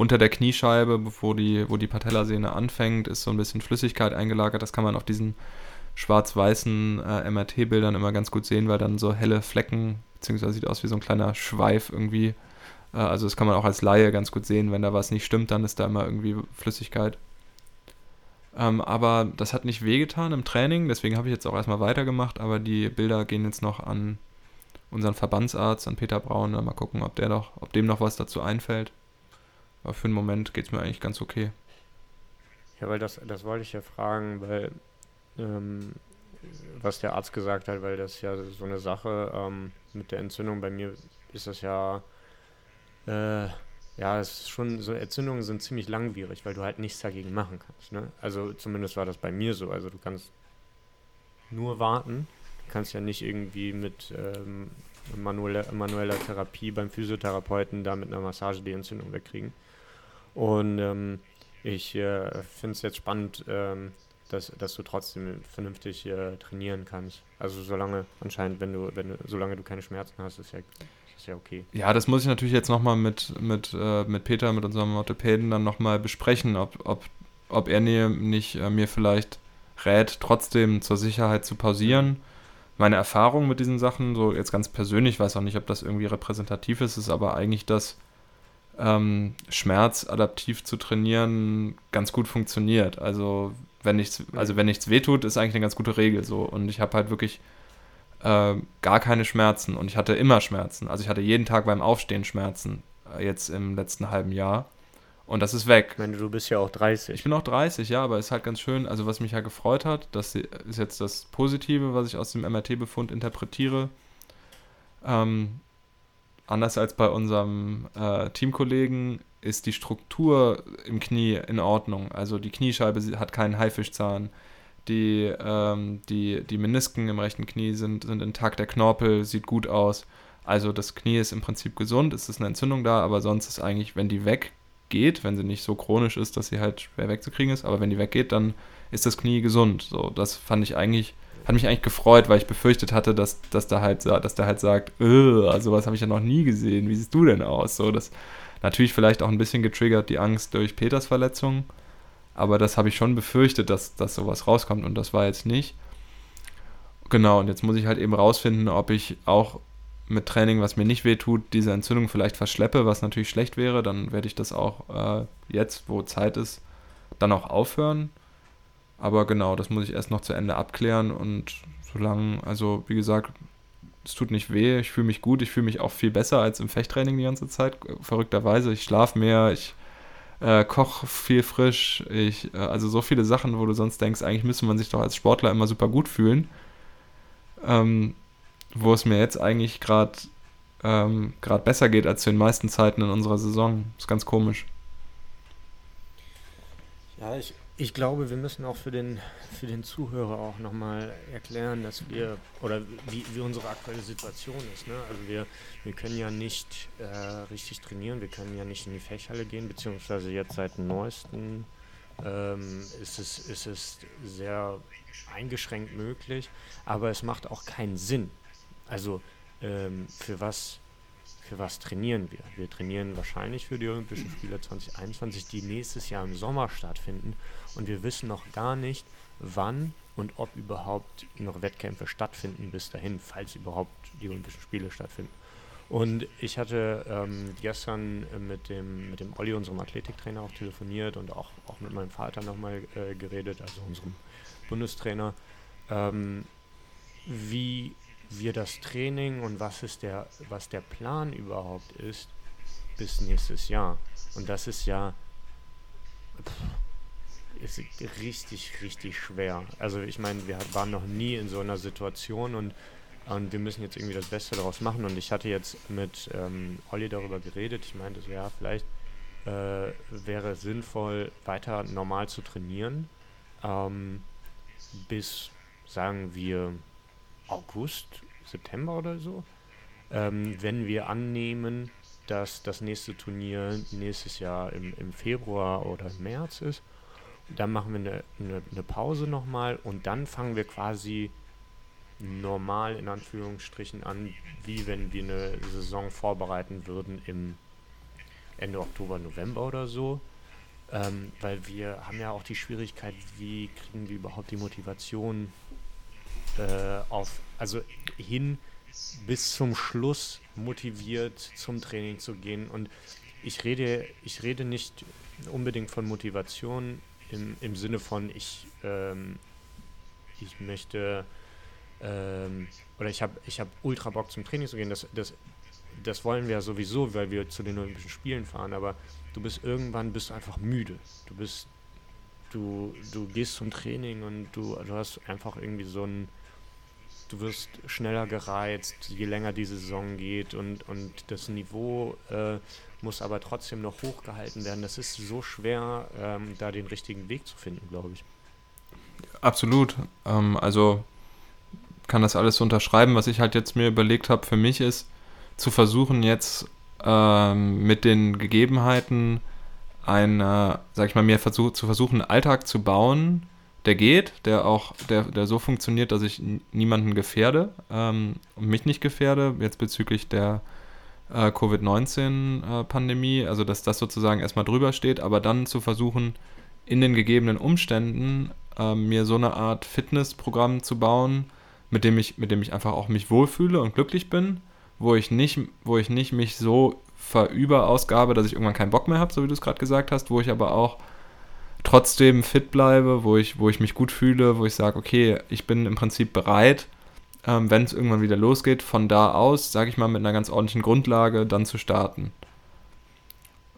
unter der Kniescheibe, bevor die, wo die Patellasehne anfängt, ist so ein bisschen Flüssigkeit eingelagert. Das kann man auf diesen schwarz-weißen äh, MRT-Bildern immer ganz gut sehen, weil dann so helle Flecken, beziehungsweise sieht aus wie so ein kleiner Schweif irgendwie. Äh, also das kann man auch als Laie ganz gut sehen. Wenn da was nicht stimmt, dann ist da immer irgendwie Flüssigkeit. Ähm, aber das hat nicht wehgetan im Training, deswegen habe ich jetzt auch erstmal weitergemacht, aber die Bilder gehen jetzt noch an unseren Verbandsarzt, an Peter Braun, mal gucken, ob der noch, ob dem noch was dazu einfällt. Aber für den Moment geht es mir eigentlich ganz okay. Ja, weil das, das wollte ich ja fragen, weil ähm, was der Arzt gesagt hat, weil das ja so eine Sache ähm, mit der Entzündung bei mir ist das ja, äh, ja, es ist schon so Entzündungen sind ziemlich langwierig, weil du halt nichts dagegen machen kannst. Ne? Also zumindest war das bei mir so. Also du kannst nur warten, du kannst ja nicht irgendwie mit ähm, manueller, manueller Therapie beim Physiotherapeuten da mit einer Massage die Entzündung wegkriegen. Und ähm, ich äh, finde es jetzt spannend, ähm, dass, dass du trotzdem vernünftig äh, trainieren kannst. Also solange anscheinend, wenn du, wenn du, solange du keine Schmerzen hast, ist ja, ist ja okay. Ja, das muss ich natürlich jetzt nochmal mit, mit, äh, mit Peter, mit unserem Orthopäden dann nochmal besprechen, ob, ob, ob er nicht äh, mir vielleicht rät, trotzdem zur Sicherheit zu pausieren. Meine Erfahrung mit diesen Sachen, so jetzt ganz persönlich, weiß auch nicht, ob das irgendwie repräsentativ ist, ist aber eigentlich, dass ähm, Schmerz adaptiv zu trainieren ganz gut funktioniert. Also wenn nichts, also wenn nichts wehtut, ist eigentlich eine ganz gute Regel so. Und ich habe halt wirklich äh, gar keine Schmerzen und ich hatte immer Schmerzen. Also ich hatte jeden Tag beim Aufstehen Schmerzen, äh, jetzt im letzten halben Jahr. Und das ist weg. Ich meine, du bist ja auch 30. Ich bin auch 30, ja, aber es ist halt ganz schön. Also, was mich ja gefreut hat, das ist jetzt das Positive, was ich aus dem MRT-Befund interpretiere. Ähm, anders als bei unserem äh, Teamkollegen ist die Struktur im Knie in Ordnung. Also die Kniescheibe hat keinen Haifischzahn. Die, ähm, die, die Menisken im rechten Knie sind, sind intakt, der Knorpel sieht gut aus. Also das Knie ist im Prinzip gesund, es ist eine Entzündung da, aber sonst ist eigentlich, wenn die weggeht, wenn sie nicht so chronisch ist, dass sie halt schwer wegzukriegen ist, aber wenn die weggeht, dann ist das Knie gesund. So, das fand ich eigentlich hat mich eigentlich gefreut, weil ich befürchtet hatte, dass, dass der halt, dass der halt sagt, sowas habe ich ja noch nie gesehen, wie siehst du denn aus? So, das natürlich vielleicht auch ein bisschen getriggert, die Angst durch Peters Verletzung, aber das habe ich schon befürchtet, dass, dass sowas rauskommt und das war jetzt nicht. Genau, und jetzt muss ich halt eben rausfinden, ob ich auch mit Training, was mir nicht wehtut, diese Entzündung vielleicht verschleppe, was natürlich schlecht wäre, dann werde ich das auch äh, jetzt, wo Zeit ist, dann auch aufhören. Aber genau, das muss ich erst noch zu Ende abklären und solange, also wie gesagt, es tut nicht weh, ich fühle mich gut, ich fühle mich auch viel besser als im Fechttraining die ganze Zeit, verrückterweise. Ich schlafe mehr, ich äh, koche viel frisch, ich, äh, also so viele Sachen, wo du sonst denkst, eigentlich müsste man sich doch als Sportler immer super gut fühlen. Ähm, wo es mir jetzt eigentlich gerade ähm, besser geht als zu den meisten Zeiten in unserer Saison. Ist ganz komisch. Ja, ich, ich glaube, wir müssen auch für den, für den Zuhörer auch nochmal erklären, dass wir, oder wie, wie unsere aktuelle Situation ist. Ne? Also wir, wir können ja nicht äh, richtig trainieren, wir können ja nicht in die Fächhalle gehen, beziehungsweise jetzt seit dem neuesten ähm, ist, es, ist es sehr eingeschränkt möglich, aber es macht auch keinen Sinn. Also ähm, für was für was trainieren wir? Wir trainieren wahrscheinlich für die Olympischen Spiele 2021, die nächstes Jahr im Sommer stattfinden. Und wir wissen noch gar nicht, wann und ob überhaupt noch Wettkämpfe stattfinden bis dahin, falls überhaupt die Olympischen Spiele stattfinden. Und ich hatte ähm, gestern mit dem, mit dem Olli, unserem Athletiktrainer, auch telefoniert und auch, auch mit meinem Vater nochmal äh, geredet, also unserem Bundestrainer, ähm, wie wir das Training und was ist der, was der Plan überhaupt ist bis nächstes Jahr. Und das ist ja pff, ist richtig, richtig schwer. Also ich meine, wir waren noch nie in so einer Situation und und wir müssen jetzt irgendwie das Beste daraus machen. Und ich hatte jetzt mit ähm, Olli darüber geredet. Ich meinte so, ja, vielleicht äh, wäre es sinnvoll, weiter normal zu trainieren. Ähm, bis, sagen wir, August, September oder so. Ähm, wenn wir annehmen, dass das nächste Turnier nächstes Jahr im, im Februar oder im März ist. Dann machen wir eine, eine, eine Pause nochmal und dann fangen wir quasi normal in Anführungsstrichen an, wie wenn wir eine Saison vorbereiten würden im Ende Oktober, November oder so. Ähm, weil wir haben ja auch die Schwierigkeit, wie kriegen wir überhaupt die Motivation äh, auf, also hin bis zum Schluss motiviert zum Training zu gehen. Und ich rede, ich rede nicht unbedingt von Motivation im, im Sinne von ich, ähm, ich möchte ähm, oder ich habe ich hab ultra Bock zum Training zu gehen. Das, das, das wollen wir ja sowieso, weil wir zu den Olympischen Spielen fahren, aber du bist irgendwann bist einfach müde. Du bist, du, du gehst zum Training und du, du hast einfach irgendwie so ein, du wirst schneller gereizt, je länger die Saison geht und, und das Niveau äh, muss aber trotzdem noch hochgehalten werden. Das ist so schwer, ähm, da den richtigen Weg zu finden, glaube ich. Absolut. Ähm, also kann das alles so unterschreiben. Was ich halt jetzt mir überlegt habe für mich ist, zu versuchen jetzt ähm, mit den Gegebenheiten ein, äh, sag ich mal, mir versuch, zu versuchen, einen Alltag zu bauen, der geht, der auch, der, der so funktioniert, dass ich niemanden gefährde ähm, und mich nicht gefährde, jetzt bezüglich der äh, Covid-19-Pandemie, äh, also dass das sozusagen erstmal drüber steht, aber dann zu versuchen, in den gegebenen Umständen äh, mir so eine Art Fitnessprogramm zu bauen, mit dem ich, mit dem ich einfach auch mich wohlfühle und glücklich bin, wo ich nicht, wo ich nicht mich so verüberausgabe, dass ich irgendwann keinen Bock mehr habe, so wie du es gerade gesagt hast, wo ich aber auch trotzdem fit bleibe, wo ich, wo ich mich gut fühle, wo ich sage, okay, ich bin im Prinzip bereit, ähm, wenn es irgendwann wieder losgeht, von da aus, sage ich mal, mit einer ganz ordentlichen Grundlage dann zu starten.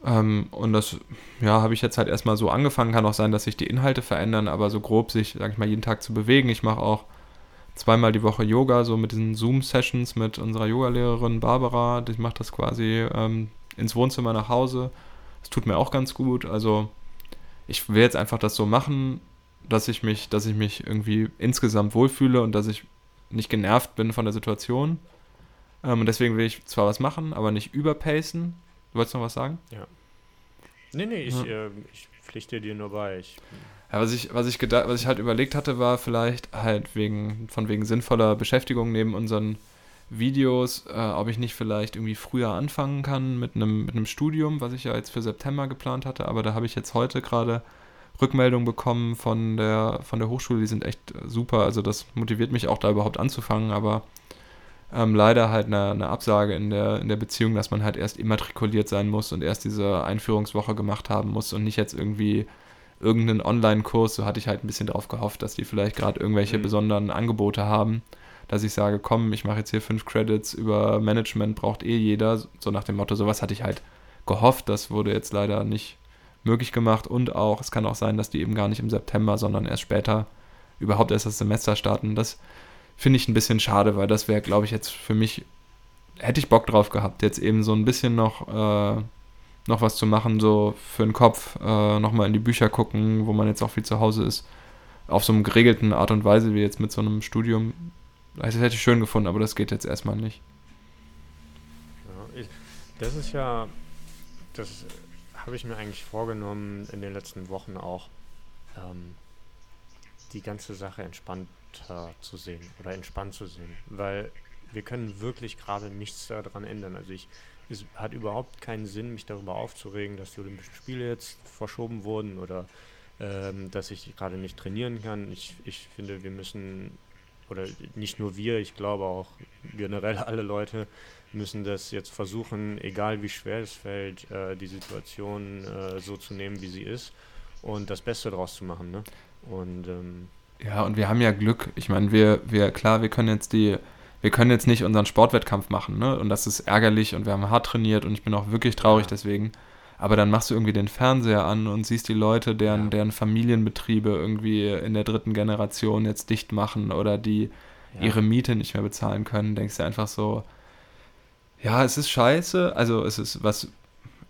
Ähm, und das, ja, habe ich jetzt halt erstmal so angefangen. Kann auch sein, dass sich die Inhalte verändern, aber so grob sich, sage ich mal, jeden Tag zu bewegen. Ich mache auch zweimal die Woche Yoga, so mit diesen Zoom-Sessions mit unserer Yogalehrerin Barbara. Die macht das quasi ähm, ins Wohnzimmer nach Hause. Das tut mir auch ganz gut. Also ich will jetzt einfach das so machen, dass ich mich, dass ich mich irgendwie insgesamt wohlfühle und dass ich nicht genervt bin von der Situation. Ähm, und deswegen will ich zwar was machen, aber nicht überpacen. Du wolltest noch was sagen? Ja. Nee, nee, ich, ja. äh, ich pflichte dir nur bei. Ich, ja, was ich, was ich gedacht, was ich halt überlegt hatte, war vielleicht halt wegen, von wegen sinnvoller Beschäftigung neben unseren Videos, äh, ob ich nicht vielleicht irgendwie früher anfangen kann mit einem, mit einem Studium, was ich ja jetzt für September geplant hatte, aber da habe ich jetzt heute gerade Rückmeldungen bekommen von der, von der Hochschule, die sind echt super, also das motiviert mich auch da überhaupt anzufangen, aber ähm, leider halt eine, eine, Absage in der, in der Beziehung, dass man halt erst immatrikuliert sein muss und erst diese Einführungswoche gemacht haben muss und nicht jetzt irgendwie irgendeinen Online-Kurs, so hatte ich halt ein bisschen darauf gehofft, dass die vielleicht gerade irgendwelche mhm. besonderen Angebote haben, dass ich sage, komm, ich mache jetzt hier fünf Credits über Management, braucht eh jeder, so nach dem Motto, sowas hatte ich halt gehofft, das wurde jetzt leider nicht möglich gemacht und auch, es kann auch sein, dass die eben gar nicht im September, sondern erst später überhaupt erst das Semester starten. Das finde ich ein bisschen schade, weil das wäre, glaube ich, jetzt für mich, hätte ich Bock drauf gehabt, jetzt eben so ein bisschen noch äh, noch was zu machen, so für den Kopf, äh, nochmal in die Bücher gucken, wo man jetzt auch viel zu Hause ist, auf so einem geregelten Art und Weise wie jetzt mit so einem Studium. Das hätte ich schön gefunden, aber das geht jetzt erstmal nicht. Ja, ich, das ist ja, das habe ich mir eigentlich vorgenommen in den letzten Wochen auch, ähm, die ganze Sache entspannter zu sehen oder entspannt zu sehen, weil wir können wirklich gerade nichts daran ändern. Also ich, es hat überhaupt keinen Sinn, mich darüber aufzuregen, dass die Olympischen Spiele jetzt verschoben wurden oder ähm, dass ich gerade nicht trainieren kann. Ich, ich finde, wir müssen, oder nicht nur wir, ich glaube auch generell alle Leute müssen das jetzt versuchen, egal wie schwer es fällt, äh, die Situation äh, so zu nehmen, wie sie ist und das Beste daraus zu machen. Ne? Und ähm, ja, und wir haben ja Glück. Ich meine, wir, wir, klar, wir können jetzt die, wir können jetzt nicht unseren Sportwettkampf machen, ne? Und das ist ärgerlich und wir haben hart trainiert und ich bin auch wirklich traurig ja. deswegen. Aber dann machst du irgendwie den Fernseher an und siehst die Leute, deren, deren Familienbetriebe irgendwie in der dritten Generation jetzt dicht machen oder die ihre Miete nicht mehr bezahlen können, denkst du einfach so, ja, es ist scheiße. Also es ist was.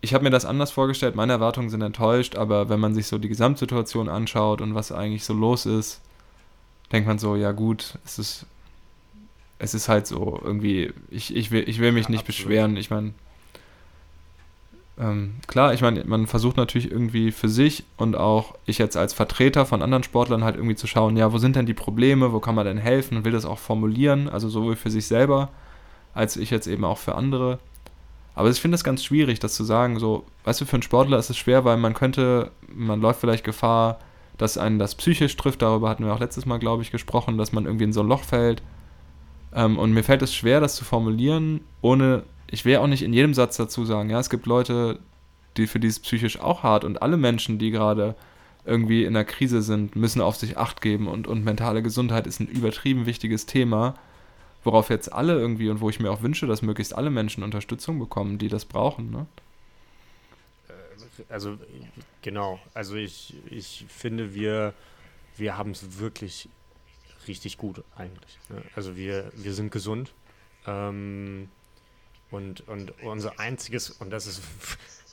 Ich habe mir das anders vorgestellt, meine Erwartungen sind enttäuscht, aber wenn man sich so die Gesamtsituation anschaut und was eigentlich so los ist, denkt man so, ja gut, es ist, es ist halt so irgendwie, ich, ich, will, ich will mich ja, nicht absolut. beschweren. Ich meine, ähm, klar, ich meine, man versucht natürlich irgendwie für sich und auch ich jetzt als Vertreter von anderen Sportlern halt irgendwie zu schauen, ja, wo sind denn die Probleme, wo kann man denn helfen und will das auch formulieren, also sowohl für sich selber als ich jetzt eben auch für andere. Aber ich finde es ganz schwierig, das zu sagen. So, weißt du, für einen Sportler ist es schwer, weil man könnte, man läuft vielleicht Gefahr, dass einen das psychisch trifft. Darüber hatten wir auch letztes Mal, glaube ich, gesprochen, dass man irgendwie in so ein Loch fällt. Ähm, und mir fällt es schwer, das zu formulieren, ohne, ich will auch nicht in jedem Satz dazu sagen, ja, es gibt Leute, die für dieses psychisch auch hart und alle Menschen, die gerade irgendwie in der Krise sind, müssen auf sich Acht geben und, und mentale Gesundheit ist ein übertrieben wichtiges Thema worauf jetzt alle irgendwie und wo ich mir auch wünsche, dass möglichst alle Menschen Unterstützung bekommen, die das brauchen. Ne? Also genau, also ich, ich finde, wir, wir haben es wirklich richtig gut eigentlich. Ne? Also wir, wir sind gesund ähm, und, und unser einziges, und das ist,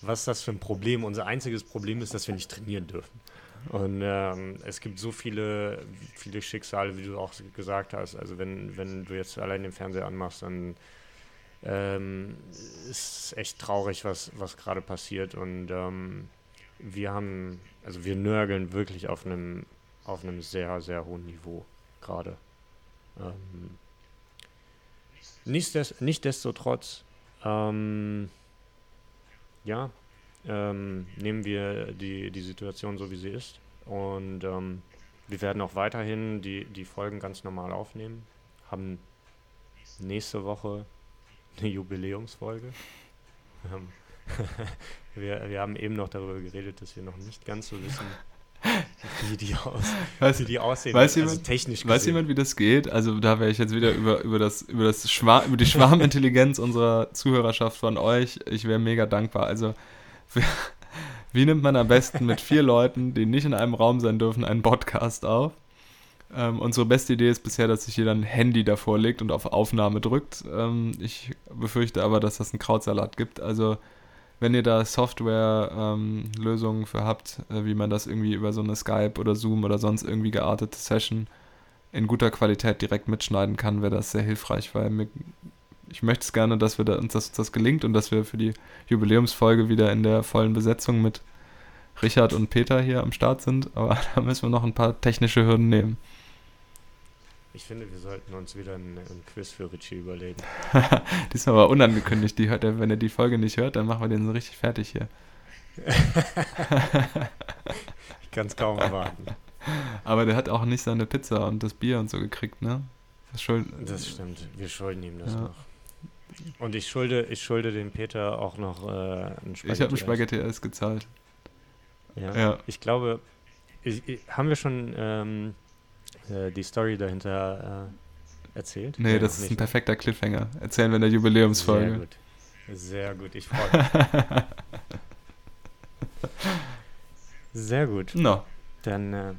was ist das für ein Problem? Unser einziges Problem ist, dass wir nicht trainieren dürfen. Und ähm, es gibt so viele, viele Schicksale, wie du auch gesagt hast. Also wenn, wenn du jetzt allein den Fernseher anmachst, dann ähm, ist es echt traurig, was, was gerade passiert. Und ähm, wir haben, also wir nörgeln wirklich auf einem, auf einem sehr, sehr hohen Niveau gerade. Ähm, nichtsdest, nichtsdestotrotz, ähm, ja, ähm, nehmen wir die, die Situation so, wie sie ist. Und ähm, wir werden auch weiterhin die, die Folgen ganz normal aufnehmen. Haben nächste Woche eine Jubiläumsfolge. Ähm, wir, wir haben eben noch darüber geredet, dass wir noch nicht ganz so wissen, wie die, aus, weiß, wie die aussehen. Weiß, also jemand, technisch weiß jemand, wie das geht? Also da wäre ich jetzt wieder über, über, das, über, das Schwar über die Schwarmintelligenz unserer Zuhörerschaft von euch. Ich wäre mega dankbar. Also wie nimmt man am besten mit vier Leuten, die nicht in einem Raum sein dürfen, einen Podcast auf? Ähm, unsere beste Idee ist bisher, dass sich jeder ein Handy davor legt und auf Aufnahme drückt. Ähm, ich befürchte aber, dass das einen Krautsalat gibt. Also wenn ihr da Software-Lösungen ähm, für habt, äh, wie man das irgendwie über so eine Skype oder Zoom oder sonst irgendwie geartete Session in guter Qualität direkt mitschneiden kann, wäre das sehr hilfreich, weil mir ich möchte es gerne, dass wir da, uns das, das gelingt und dass wir für die Jubiläumsfolge wieder in der vollen Besetzung mit Richard und Peter hier am Start sind. Aber da müssen wir noch ein paar technische Hürden nehmen. Ich finde, wir sollten uns wieder ein, ein Quiz für Richie überlegen. Diesmal war unangekündigt. Die hört er, wenn er die Folge nicht hört, dann machen wir den so richtig fertig hier. ich kann es kaum erwarten. Aber der hat auch nicht seine Pizza und das Bier und so gekriegt, ne? Das, das stimmt. Wir schulden ihm das ja. noch. Und ich schulde, ich schulde dem Peter auch noch äh, ein Spaghetti. Ich habe ein Spaghetti S gezahlt. Ja. ja. Ich glaube, ich, ich, haben wir schon ähm, äh, die Story dahinter äh, erzählt? Nee, ja, das ist nicht, ein perfekter Cliffhanger. Erzählen wir in der Jubiläumsfolge. Sehr gut. Sehr gut, ich freue mich. Sehr gut. No. Dann, äh,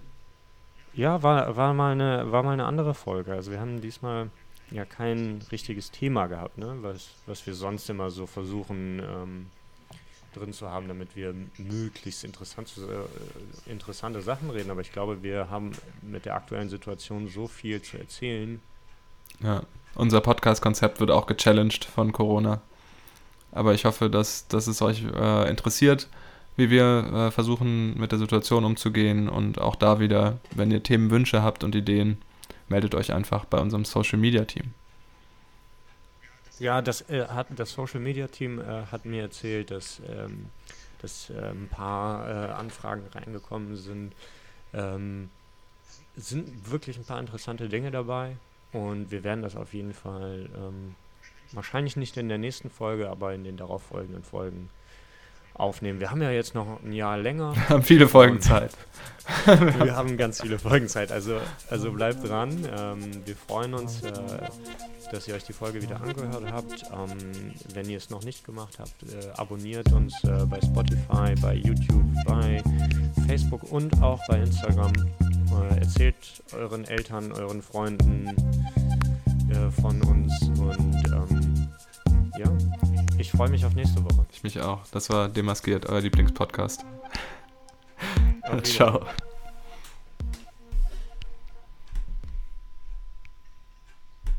ja, war, war, mal eine, war mal eine andere Folge. Also wir haben diesmal ja kein richtiges Thema gehabt, ne? was, was wir sonst immer so versuchen ähm, drin zu haben, damit wir möglichst interessant, äh, interessante Sachen reden. Aber ich glaube, wir haben mit der aktuellen Situation so viel zu erzählen. Ja, unser Podcast-Konzept wird auch gechallenged von Corona. Aber ich hoffe, dass, dass es euch äh, interessiert. wie wir äh, versuchen, mit der Situation umzugehen. Und auch da wieder, wenn ihr Themenwünsche habt und Ideen, meldet euch einfach bei unserem Social Media Team. Ja, das äh, hat das Social Media Team äh, hat mir erzählt, dass, ähm, dass äh, ein paar äh, Anfragen reingekommen sind. Ähm, sind wirklich ein paar interessante Dinge dabei und wir werden das auf jeden Fall ähm, wahrscheinlich nicht in der nächsten Folge, aber in den darauffolgenden Folgen aufnehmen. Wir haben ja jetzt noch ein Jahr länger. Wir haben viele Folgen Zeit. wir haben ganz viele Folgen Zeit. Also, also bleibt dran. Ähm, wir freuen uns, äh, dass ihr euch die Folge wieder angehört habt. Ähm, wenn ihr es noch nicht gemacht habt, äh, abonniert uns äh, bei Spotify, bei YouTube, bei Facebook und auch bei Instagram. Äh, erzählt euren Eltern, euren Freunden äh, von uns und ich freue mich auf nächste Woche. Ich mich auch. Das war Demaskiert, euer Lieblingspodcast. Ciao.